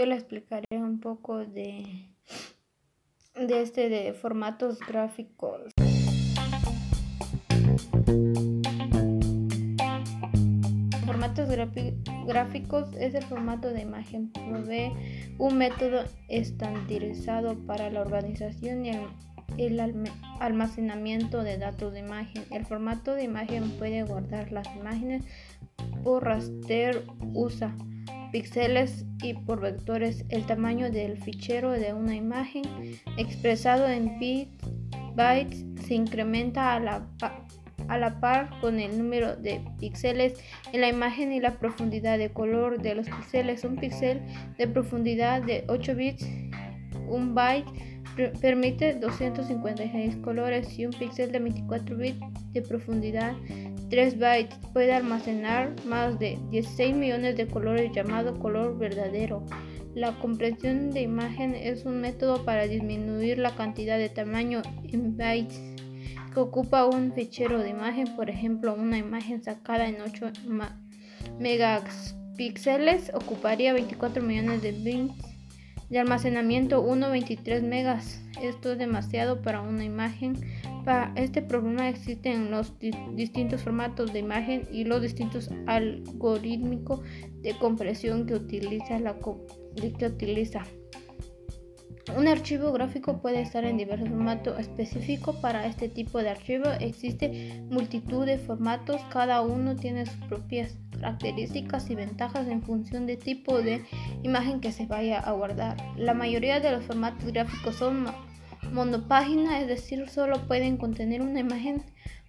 yo le explicaré un poco de, de este de formatos gráficos. Formatos gráficos es el formato de imagen. Provee un método estandarizado para la organización y el, almacenamiento de datos de imagen. El formato de imagen puede guardar las imágenes por raster, usa píxeles y por vectores. El tamaño del fichero de una imagen expresado en bits, bytes se incrementa a la, a la par con el número de píxeles en la imagen y la profundidad de color de los píxeles. Un píxel de profundidad de 8 bits, un byte permite 256 colores y un píxel de 24 bits de profundidad 3 bytes puede almacenar más de 16 millones de colores llamado color verdadero. La compresión de imagen es un método para disminuir la cantidad de tamaño en bytes que ocupa un fichero de imagen, por ejemplo, una imagen sacada en 8 megapíxeles ocuparía 24 millones de bits de almacenamiento 1.23 megas. Esto es demasiado para una imagen este problema existen los distintos formatos de imagen y los distintos algoritmos de compresión que utiliza la que utiliza. Un archivo gráfico puede estar en diversos formatos específicos para este tipo de archivo. Existe multitud de formatos, cada uno tiene sus propias características y ventajas en función del tipo de imagen que se vaya a guardar. La mayoría de los formatos gráficos son monopágina, es decir, solo pueden contener una imagen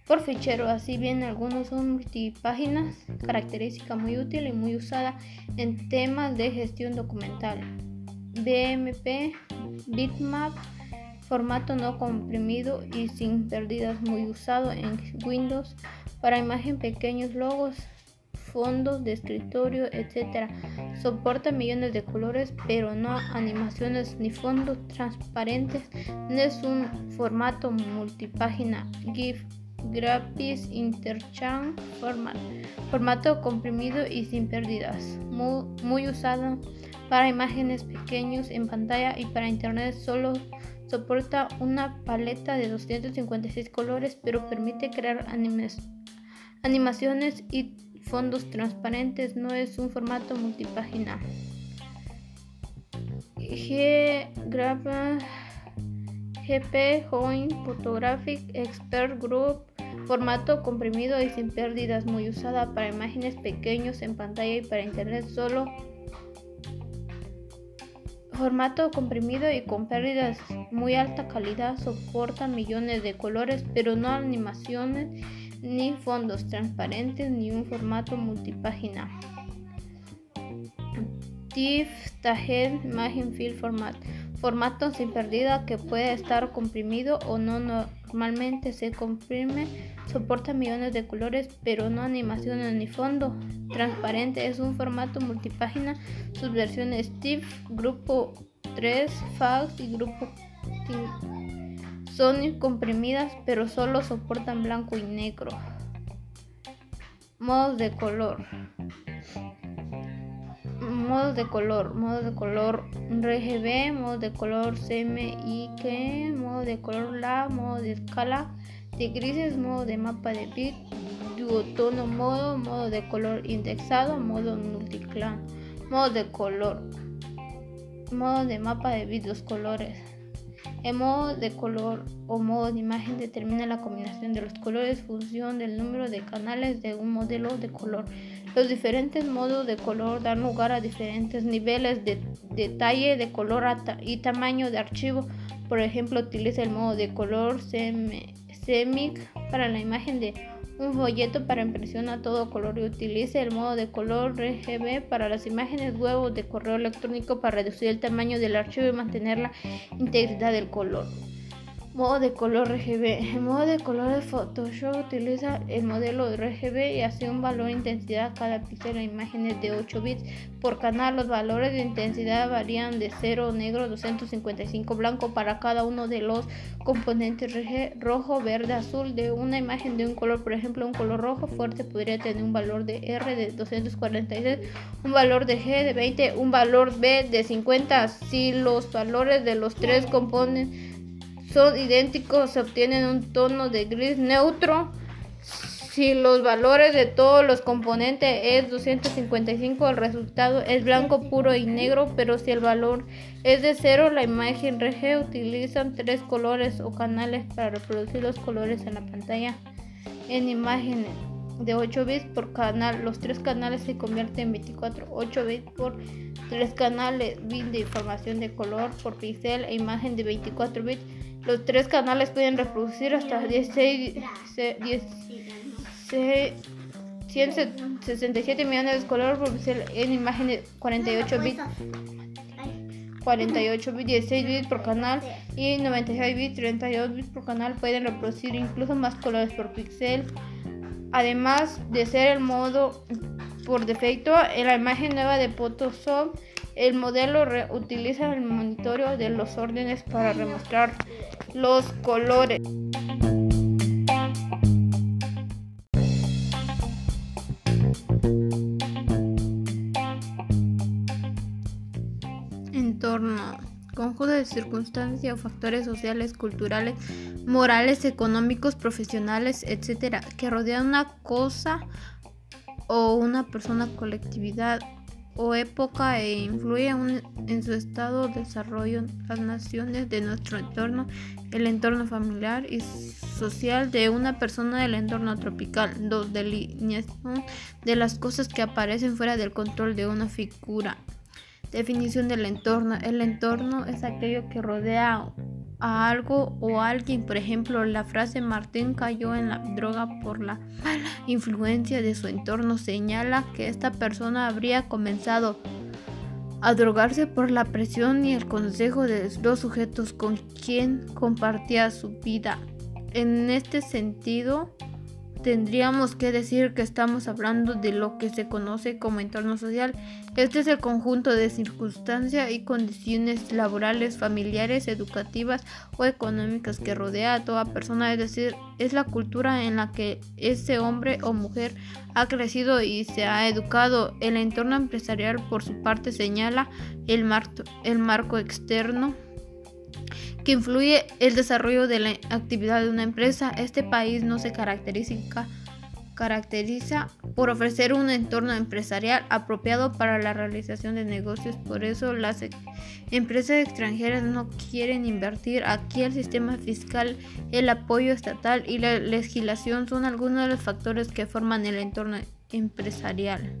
por fichero. Así bien, algunos son multipáginas, característica muy útil y muy usada en temas de gestión documental. BMP, bitmap, formato no comprimido y sin pérdidas, muy usado en Windows para imagen pequeños logos fondos de escritorio, etc. Soporta millones de colores, pero no animaciones ni fondos transparentes. Es un formato multipágina. GIF, Graphics Interchange Format. Formato comprimido y sin pérdidas. Muy, usado para imágenes pequeños en pantalla y para internet solo soporta una paleta de 256 colores, pero permite crear animaciones y fondos transparentes no es un formato multipágina. G GP Joint Photographic Expert Group formato comprimido y sin pérdidas muy usada para imágenes pequeños en pantalla y para internet solo formato comprimido y con pérdidas muy alta calidad soporta millones de colores pero no animaciones ni fondos transparentes, ni un formato multipágina. TIFF Tajet Margin Field Format. Formato sin pérdida que puede estar comprimido o no normalmente se comprime. Soporta millones de colores pero no animaciones ni fondo. Transparente es un formato multipágina. Sus versiones TIFF, Grupo 3, FAX y Grupo 5 son comprimidas pero solo soportan blanco y negro. Modos de color. Modos de color. Modo de color RGB, modo de color CMYK, modo de color LA, modo de escala de grises, modo de mapa de bit, duotono modo, modo de color indexado, modo multiclan, modo de color, modo de mapa de bit, dos colores. El modo de color o modo de imagen determina la combinación de los colores función del número de canales de un modelo de color. Los diferentes modos de color dan lugar a diferentes niveles de detalle de color y tamaño de archivo. Por ejemplo, utiliza el modo de color CMYK para la imagen de un folleto para impresión a todo color y utilice el modo de color RGB para las imágenes web de correo electrónico para reducir el tamaño del archivo y mantener la integridad del color. Modo de color RGB. El modo de color de Photoshop utiliza el modelo RGB y hace un valor de intensidad a cada píxel de imágenes de 8 bits por canal. Los valores de intensidad varían de 0 negro 255 blanco para cada uno de los componentes RG, rojo, verde, azul de una imagen de un color. Por ejemplo, un color rojo fuerte podría tener un valor de R de 246, un valor de G de 20, un valor B de 50. Si los valores de los tres componentes son idénticos, se obtiene un tono de gris neutro. Si los valores de todos los componentes es 255, el resultado es blanco puro y negro, pero si el valor es de cero, la imagen RG utilizan tres colores o canales para reproducir los colores en la pantalla. En imágenes de 8 bits por canal, los tres canales se convierten en 24, 8 bits por tres canales, bits de información de color por píxel e imagen de 24 bits los tres canales pueden reproducir hasta 16, 167 millones de colores por en imágenes 48 bits. 48 bits, 16 bits por canal y 96 bits, 32 bits por canal pueden reproducir incluso más colores por píxel. Además de ser el modo por defecto, en la imagen nueva de Photoshop, el modelo utiliza el monitoreo de los órdenes para demostrar los colores. Entorno. Conjunto de circunstancias o factores sociales, culturales, morales, económicos, profesionales, etcétera, que rodean una cosa o una persona, colectividad o época e influye en su estado de desarrollo las naciones de nuestro entorno, el entorno familiar y social de una persona del entorno tropical. Dos, delineación de las cosas que aparecen fuera del control de una figura. Definición del entorno. El entorno es aquello que rodea a algo o a alguien. Por ejemplo, la frase Martín cayó en la droga por la mala influencia de su entorno señala que esta persona habría comenzado a drogarse por la presión y el consejo de los sujetos con quien compartía su vida. En este sentido, tendríamos que decir que estamos hablando de lo que se conoce como entorno social. Este es el conjunto de circunstancias y condiciones laborales, familiares, educativas o económicas que rodea a toda persona, es decir, es la cultura en la que ese hombre o mujer ha crecido y se ha educado. El entorno empresarial, por su parte, señala el, el marco externo que influye el desarrollo de la actividad de una empresa. Este país no se caracteriza, por ofrecer un entorno empresarial apropiado para la realización de negocios. Por eso las empresas extranjeras no quieren invertir aquí. El sistema fiscal, el apoyo estatal y la legislación son algunos de los factores que forman el entorno empresarial.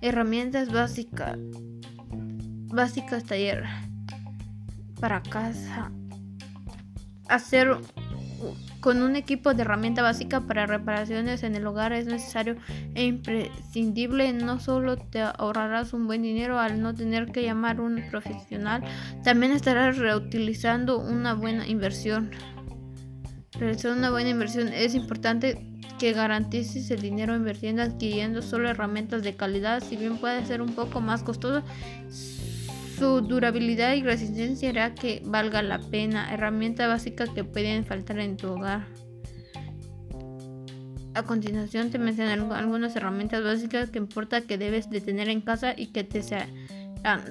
Herramientas básicas. Básicas taller para casa. Hacer con un equipo de herramienta básica para reparaciones en el hogar es necesario e imprescindible. No solo te ahorrarás un buen dinero al no tener que llamar a un profesional, también estarás reutilizando una buena inversión. Realizar una buena inversión es importante que garantices el dinero invirtiendo adquiriendo solo herramientas de calidad, si bien puede ser un poco más costoso su durabilidad y resistencia hará que valga la pena. Herramienta básica que pueden faltar en tu hogar. A continuación te mencionaré algunas herramientas básicas que importa que debes de tener en casa y que te sean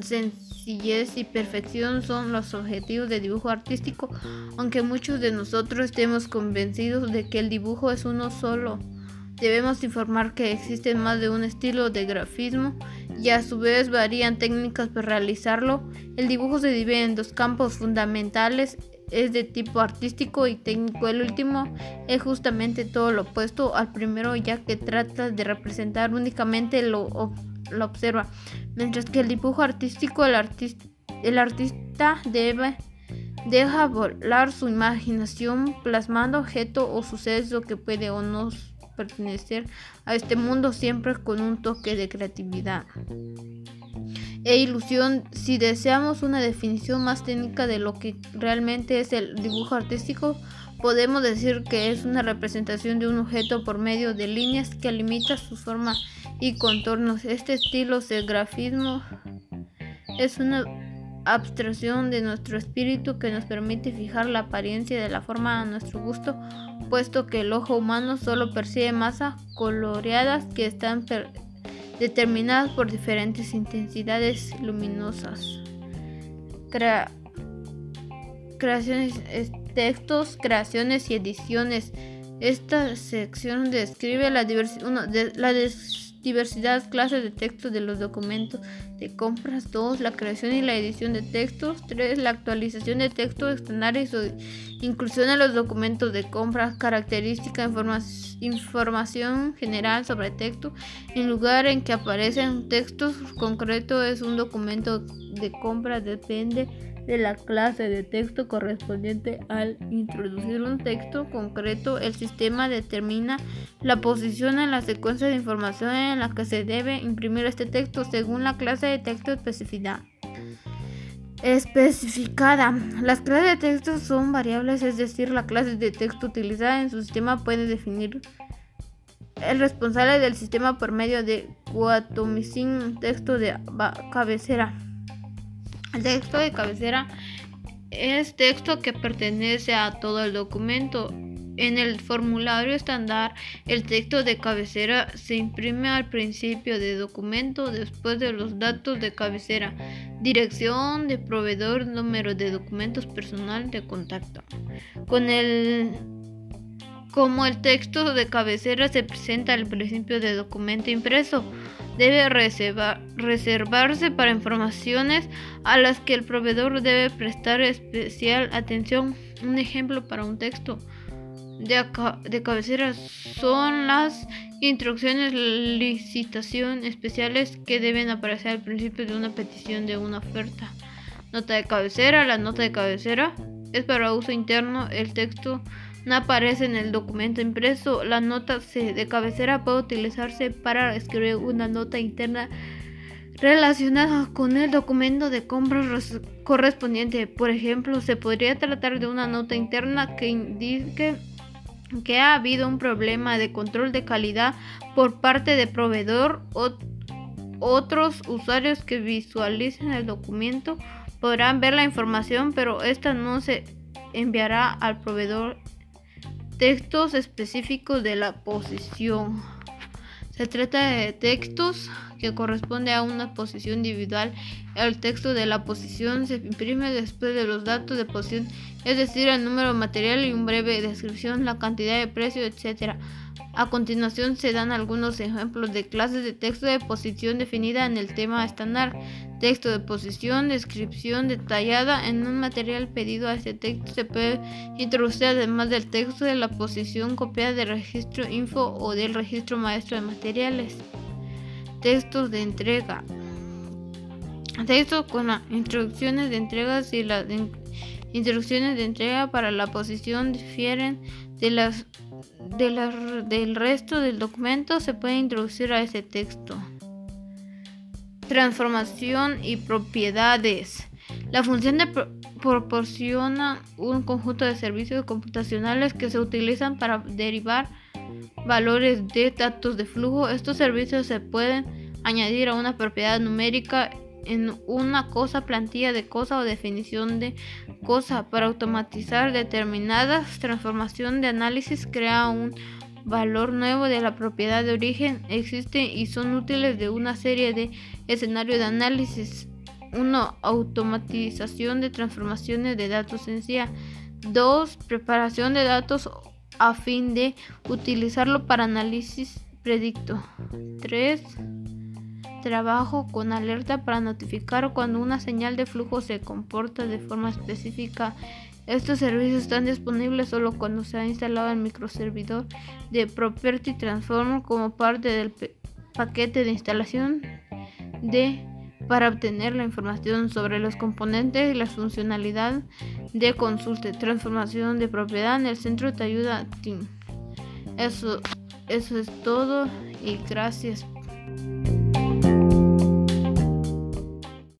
sencillez y perfección son los objetivos de dibujo artístico, aunque muchos de nosotros estemos convencidos de que el dibujo es uno solo. Debemos informar que existen más de un estilo de grafismo y a su vez varían técnicas para realizarlo. El dibujo se divide en dos campos fundamentales, es de tipo artístico y técnico. El último es justamente todo lo opuesto al primero ya que trata de representar únicamente lo, lo observa, mientras que el dibujo artístico el, el artista debe deja volar su imaginación plasmando objeto o suceso que puede o no pertenecer a este mundo siempre con un toque de creatividad. e ilusión. Si deseamos una definición más técnica de lo que realmente es el dibujo artístico, podemos decir que es una representación de un objeto por medio de líneas que limita su forma y contornos. Este estilo de grafismo es una abstracción de nuestro espíritu que nos permite fijar la apariencia de la forma a nuestro gusto, puesto que el ojo humano solo percibe masas coloreadas que están determinadas por diferentes intensidades luminosas. creaciones, textos, creaciones y ediciones. Esta sección describe la, diversidad diversidad clases de textos de los documentos de compras 2. La creación y la edición de textos 3. La actualización de textos estándares o inclusión en los documentos de compras característica información general sobre texto en lugar en que aparecen textos concretos es un documento de compra depende de la clase de texto correspondiente al introducir un texto concreto, el sistema determina la posición en la secuencia de información en la que se debe imprimir este texto según la clase de texto especificada. Especificada. Las clases de texto son variables, es decir, la clase de texto utilizada en su sistema puede definir el responsable del sistema por medio de Guatomicin texto de cabecera. El texto de cabecera es texto que pertenece a todo el documento. En el formulario estándar, el texto de cabecera se imprime al principio del documento después de los datos de cabecera, dirección de proveedor, número de documentos personal de contacto. Como el texto de cabecera se presenta al principio del documento impreso, debe reservarse para informaciones a las que el proveedor debe prestar especial atención. Un ejemplo para un texto de, de cabecera son las instrucciones licitación especiales que deben aparecer al principio de una petición de una oferta. Nota de cabecera. La nota de cabecera es para uso interno. El texto no aparece en el documento impreso. La nota de cabecera puede utilizarse para escribir una nota interna relacionada con el documento de compras correspondiente. Por ejemplo, se podría tratar de una nota interna que indique que ha habido un problema de control de calidad por parte del proveedor otros usuarios que visualicen el documento podrán ver la información, pero esta no se enviará al proveedor Textos específicos de la posición. Se trata de textos que corresponde a una posición individual. El texto de la posición se imprime después de los datos de posición, es decir, el número material y un breve descripción, la cantidad de precio, etc. A continuación se dan algunos ejemplos de clases de texto de posición definida en el tema estándar. Texto de posición, descripción detallada en un material pedido a este texto se puede introducir además del texto de la posición copiada del registro info o del registro maestro de materiales. Textos de entrega. Texto con las instrucciones de y las instrucciones de entrega para la posición difieren de las del resto del documento se puede introducir a ese texto. Transformación y propiedades. La función de proporciona un conjunto de servicios computacionales que se utilizan para derivar valores de datos de flujo. Estos servicios se pueden añadir a una propiedad numérica en una cosa, plantilla de cosa o definición de cosa. Para automatizar determinadas transformaciones de análisis, crea un valor nuevo de la propiedad de origen. Existen y son útiles de una serie de escenarios de análisis. 1. Automatización de transformaciones de datos sencilla. 2. Preparación de datos a fin de utilizarlo para análisis predicto. 3 trabajo con alerta para notificar cuando una señal de flujo se comporta de forma específica. Estos servicios están disponibles solo cuando se ha instalado el microservidor de Property Transformer como parte del paquete de instalación de para obtener la información sobre los componentes y la funcionalidad de consulta transformación de propiedad en el centro de ayuda Team. Eso, eso es todo y gracias